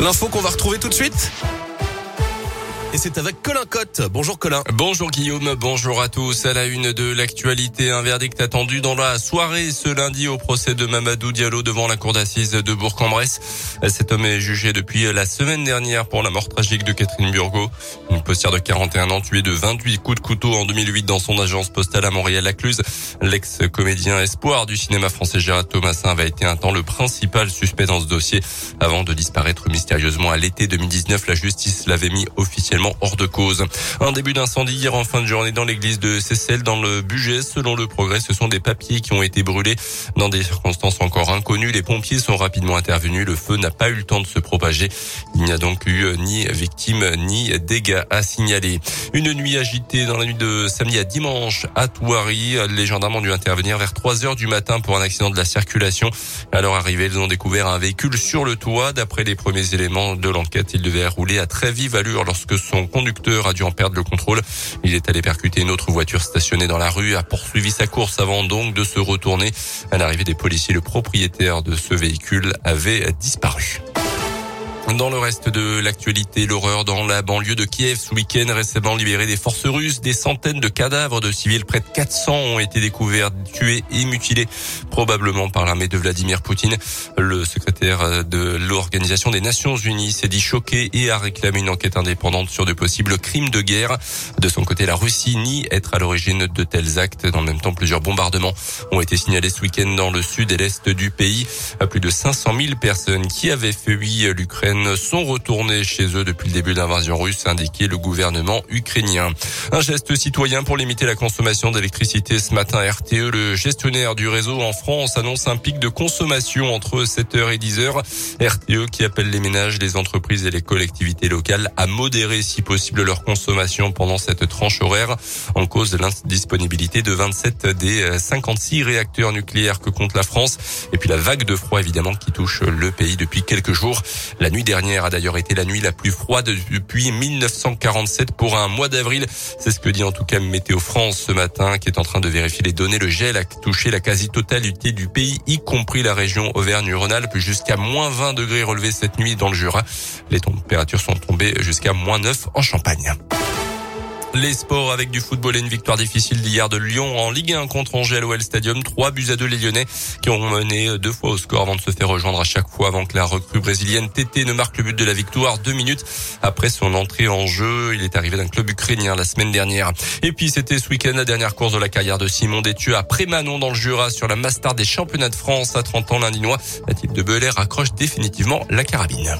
L'info qu'on va retrouver tout de suite et c'est avec Colin Cotte. Bonjour Colin. Bonjour Guillaume, bonjour à tous. À la une de l'actualité, un verdict attendu dans la soirée ce lundi au procès de Mamadou Diallo devant la cour d'assises de Bourg-en-Bresse. Cet homme est jugé depuis la semaine dernière pour la mort tragique de Catherine Burgot, une postière de 41 ans tuée de 28 coups de couteau en 2008 dans son agence postale à Montréal-Lacluse. L'ex-comédien espoir du cinéma français Gérard Thomasin avait été un temps le principal suspect dans ce dossier avant de disparaître mystérieusement à l'été 2019. La justice l'avait mis officiellement hors de cause. Un début d'incendie hier en fin de journée dans l'église de Cécelle dans le budget. Selon le progrès, ce sont des papiers qui ont été brûlés dans des circonstances encore inconnues. Les pompiers sont rapidement intervenus. Le feu n'a pas eu le temps de se propager. Il n'y a donc eu ni victime ni dégâts à signaler. Une nuit agitée dans la nuit de samedi à dimanche à Touari. Les gendarmes ont dû intervenir vers 3 heures du matin pour un accident de la circulation. À leur arrivée, ils ont découvert un véhicule sur le toit. D'après les premiers éléments de l'enquête, il devait rouler à très vive allure lorsque son conducteur a dû en perdre le contrôle. Il est allé percuter une autre voiture stationnée dans la rue, a poursuivi sa course avant donc de se retourner. À l'arrivée des policiers, le propriétaire de ce véhicule avait disparu. Dans le reste de l'actualité, l'horreur dans la banlieue de Kiev ce week-end, récemment libéré des forces russes. Des centaines de cadavres de civils, près de 400, ont été découverts, tués et mutilés, probablement par l'armée de Vladimir Poutine. Le secrétaire de l'Organisation des Nations Unies s'est dit choqué et a réclamé une enquête indépendante sur de possibles crimes de guerre. De son côté, la Russie nie être à l'origine de tels actes. Dans le même temps, plusieurs bombardements ont été signalés ce week-end dans le sud et l'est du pays. Plus de 500 000 personnes qui avaient fui l'Ukraine sont retournés chez eux depuis le début de l'invasion russe, a indiqué le gouvernement ukrainien. Un geste citoyen pour limiter la consommation d'électricité ce matin. RTE, le gestionnaire du réseau en France, annonce un pic de consommation entre 7h et 10h. RTE qui appelle les ménages, les entreprises et les collectivités locales à modérer si possible leur consommation pendant cette tranche horaire en cause de l'indisponibilité de 27 des 56 réacteurs nucléaires que compte la France et puis la vague de froid évidemment qui touche le pays depuis quelques jours. La nuit dernière a d'ailleurs été la nuit la plus froide depuis 1947 pour un mois d'avril. C'est ce que dit en tout cas Météo France ce matin qui est en train de vérifier les données. Le gel a touché la quasi-totalité du pays, y compris la région Auvergne-Rhône-Alpes, jusqu'à moins 20 degrés relevés cette nuit dans le Jura. Les températures sont tombées jusqu'à moins 9 en Champagne. Les sports avec du football et une victoire difficile d'hier de Lyon en Ligue 1 contre Angers à l'OL Stadium. Trois buts à deux les Lyonnais qui ont mené deux fois au score avant de se faire rejoindre à chaque fois avant que la recrue brésilienne Tété ne marque le but de la victoire deux minutes après son entrée en jeu. Il est arrivé d'un club ukrainien la semaine dernière. Et puis c'était ce week-end la dernière course de la carrière de Simon Détu à Prémanon dans le Jura sur la Master des championnats de France à 30 ans l'Indinois. La type de Belair accroche définitivement la carabine.